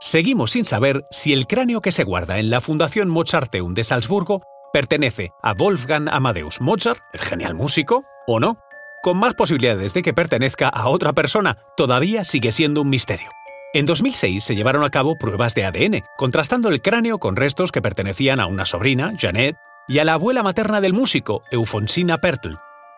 seguimos sin saber si el cráneo que se guarda en la Fundación Mozarteum de Salzburgo pertenece a Wolfgang Amadeus Mozart, el genial músico, o no. Con más posibilidades de que pertenezca a otra persona, todavía sigue siendo un misterio. En 2006 se llevaron a cabo pruebas de ADN, contrastando el cráneo con restos que pertenecían a una sobrina, Janet, y a la abuela materna del músico, Eufonsina Pertl.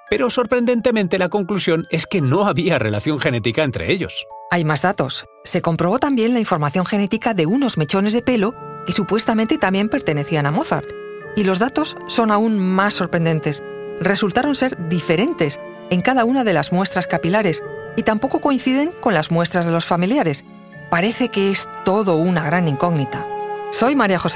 Pero sorprendentemente la conclusión es que no había relación genética entre ellos. Hay más datos. Se comprobó también la información genética de unos mechones de pelo que supuestamente también pertenecían a Mozart. Y los datos son aún más sorprendentes. Resultaron ser diferentes en cada una de las muestras capilares y tampoco coinciden con las muestras de los familiares. Parece que es todo una gran incógnita. Soy María José.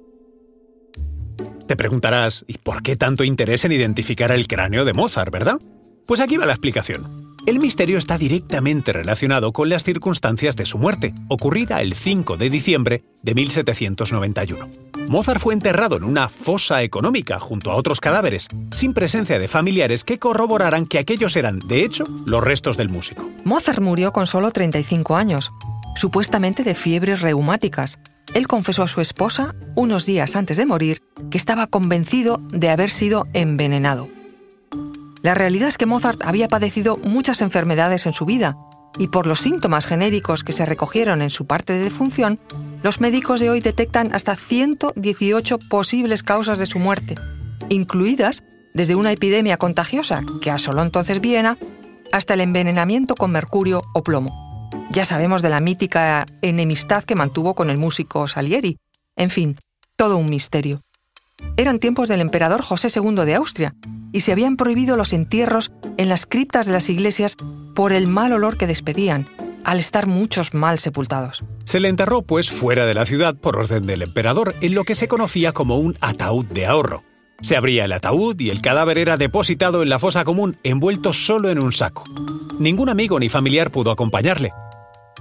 Te preguntarás, ¿y por qué tanto interés en identificar el cráneo de Mozart, verdad? Pues aquí va la explicación. El misterio está directamente relacionado con las circunstancias de su muerte, ocurrida el 5 de diciembre de 1791. Mozart fue enterrado en una fosa económica junto a otros cadáveres, sin presencia de familiares que corroboraran que aquellos eran, de hecho, los restos del músico. Mozart murió con solo 35 años, supuestamente de fiebres reumáticas. Él confesó a su esposa, unos días antes de morir, que estaba convencido de haber sido envenenado. La realidad es que Mozart había padecido muchas enfermedades en su vida, y por los síntomas genéricos que se recogieron en su parte de defunción, los médicos de hoy detectan hasta 118 posibles causas de su muerte, incluidas desde una epidemia contagiosa que asoló entonces Viena hasta el envenenamiento con mercurio o plomo. Ya sabemos de la mítica enemistad que mantuvo con el músico Salieri. En fin, todo un misterio. Eran tiempos del emperador José II de Austria, y se habían prohibido los entierros en las criptas de las iglesias por el mal olor que despedían, al estar muchos mal sepultados. Se le enterró, pues, fuera de la ciudad por orden del emperador, en lo que se conocía como un ataúd de ahorro. Se abría el ataúd y el cadáver era depositado en la fosa común, envuelto solo en un saco. Ningún amigo ni familiar pudo acompañarle,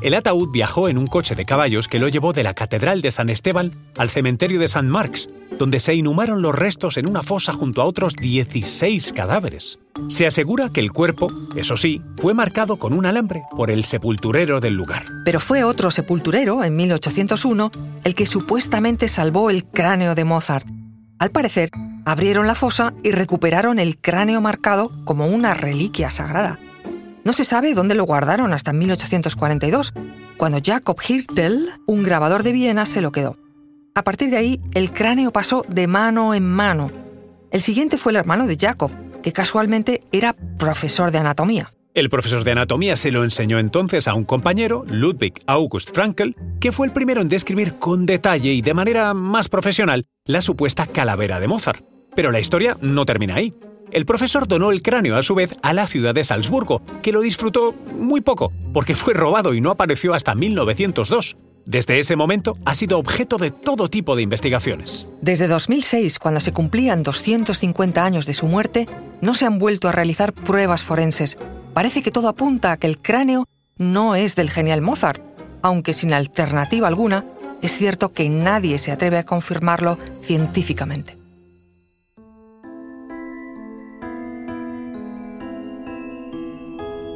el ataúd viajó en un coche de caballos que lo llevó de la Catedral de San Esteban al cementerio de San Marx, donde se inhumaron los restos en una fosa junto a otros 16 cadáveres. Se asegura que el cuerpo, eso sí, fue marcado con un alambre por el sepulturero del lugar. Pero fue otro sepulturero, en 1801, el que supuestamente salvó el cráneo de Mozart. Al parecer, abrieron la fosa y recuperaron el cráneo marcado como una reliquia sagrada. No se sabe dónde lo guardaron hasta 1842, cuando Jacob Hirtel, un grabador de Viena, se lo quedó. A partir de ahí, el cráneo pasó de mano en mano. El siguiente fue el hermano de Jacob, que casualmente era profesor de anatomía. El profesor de anatomía se lo enseñó entonces a un compañero, Ludwig August Frankel, que fue el primero en describir con detalle y de manera más profesional la supuesta calavera de Mozart. Pero la historia no termina ahí. El profesor donó el cráneo a su vez a la ciudad de Salzburgo, que lo disfrutó muy poco, porque fue robado y no apareció hasta 1902. Desde ese momento ha sido objeto de todo tipo de investigaciones. Desde 2006, cuando se cumplían 250 años de su muerte, no se han vuelto a realizar pruebas forenses. Parece que todo apunta a que el cráneo no es del genial Mozart, aunque sin alternativa alguna, es cierto que nadie se atreve a confirmarlo científicamente.